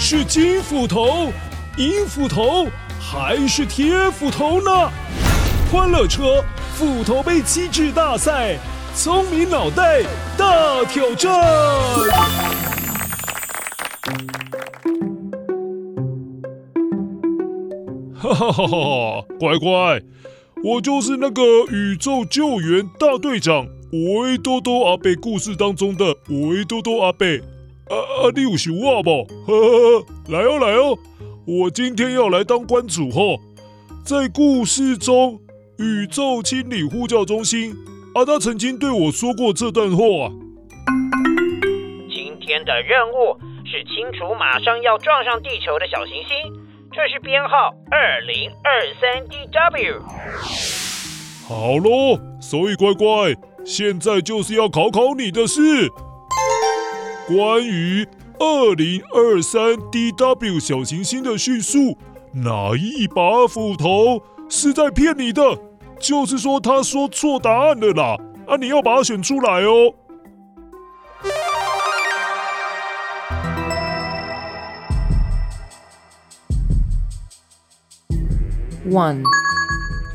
是金斧头、银斧头还是铁斧头呢？欢乐车斧头杯机制大赛，聪明脑袋大挑战！哈哈哈哈！乖乖，我就是那个宇宙救援大队长维多多阿贝故事当中的维多多阿贝。啊啊！你有想我不？呵呵呵，来哦来哦！我今天要来当关主哈，在故事中，宇宙清理呼叫中心啊，达曾经对我说过这段话啊。今天的任务是清除马上要撞上地球的小行星，这是编号二零二三 DW。好喽，所以乖乖，现在就是要考考你的事。关于二零二三 DW 小行星的叙述，哪一把斧头是在骗你的？就是说他说错答案了啦！啊，你要把它选出来哦。One，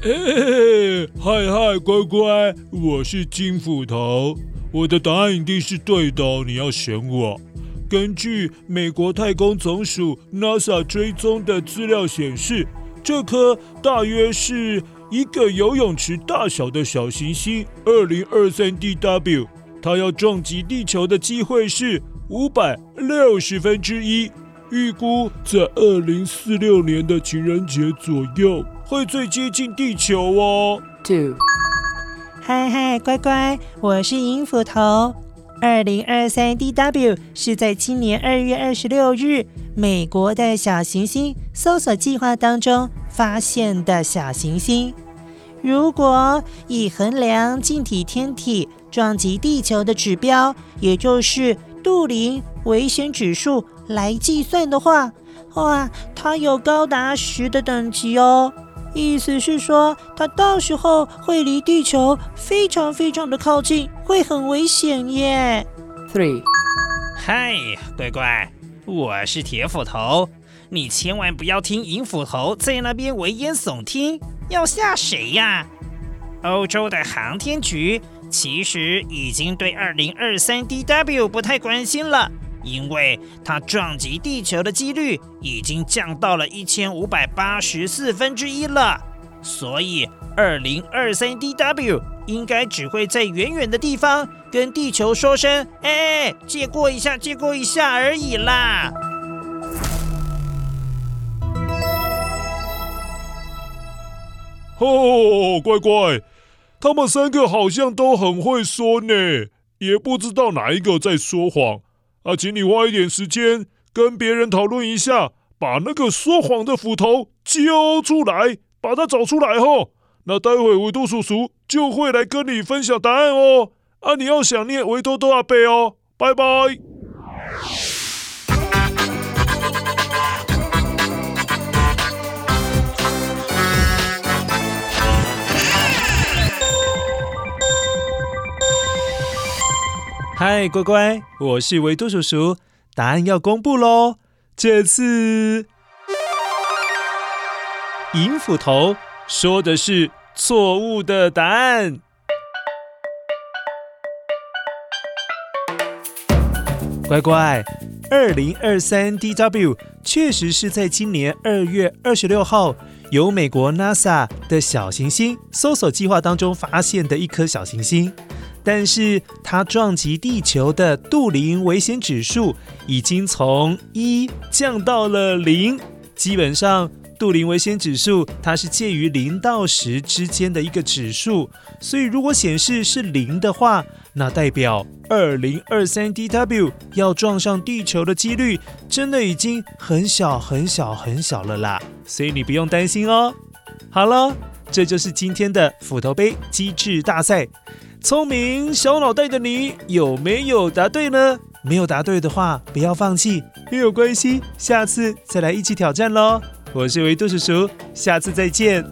嘿，嗨嗨，乖乖，我是金斧头。我的答案一定是对的，你要选我。根据美国太空总署 NASA 追踪的资料显示，这颗大约是一个游泳池大小的小行星二零二三 DW，它要撞击地球的机会是五百六十分之一，预估在二零四六年的情人节左右会最接近地球哦。Two。嗨嗨，乖乖，我是银斧头。二零二三 DW 是在今年二月二十六日，美国的小行星搜索计划当中发现的小行星。如果以衡量近体天体撞击地球的指标，也就是杜林危险指数来计算的话，哇，它有高达十的等级哦。意思是说，它到时候会离地球非常非常的靠近，会很危险耶。Three，嗨，乖乖，我是铁斧头，你千万不要听银斧头在那边危言耸听，要吓谁呀？欧洲的航天局其实已经对二零二三 DW 不太关心了。因为它撞击地球的几率已经降到了一千五百八十四分之一了，所以二零二三 DW 应该只会在远远的地方跟地球说声“哎，借过一下，借过一下”而已啦。哦，乖乖，他们三个好像都很会说呢，也不知道哪一个在说谎。啊，请你花一点时间跟别人讨论一下，把那个说谎的斧头揪出来，把它找出来吼。那待会维多叔叔就会来跟你分享答案哦。啊，你要想念维多多阿贝哦。拜拜。嗨，乖乖，我是维多叔叔，答案要公布喽。这次银斧头说的是错误的答案。乖乖，二零二三 DW 确实是在今年二月二十六号由美国 NASA 的小行星搜索计划当中发现的一颗小行星。但是它撞击地球的杜林危险指数已经从一降到了零，基本上杜林危险指数它是介于零到十之间的一个指数，所以如果显示是零的话，那代表二零二三 DW 要撞上地球的几率真的已经很小很小很小了啦，所以你不用担心哦。好了，这就是今天的斧头杯机智大赛。聪明小脑袋的你有没有答对呢？没有答对的话，不要放弃，没有关系，下次再来一起挑战喽。我是维度叔叔，下次再见。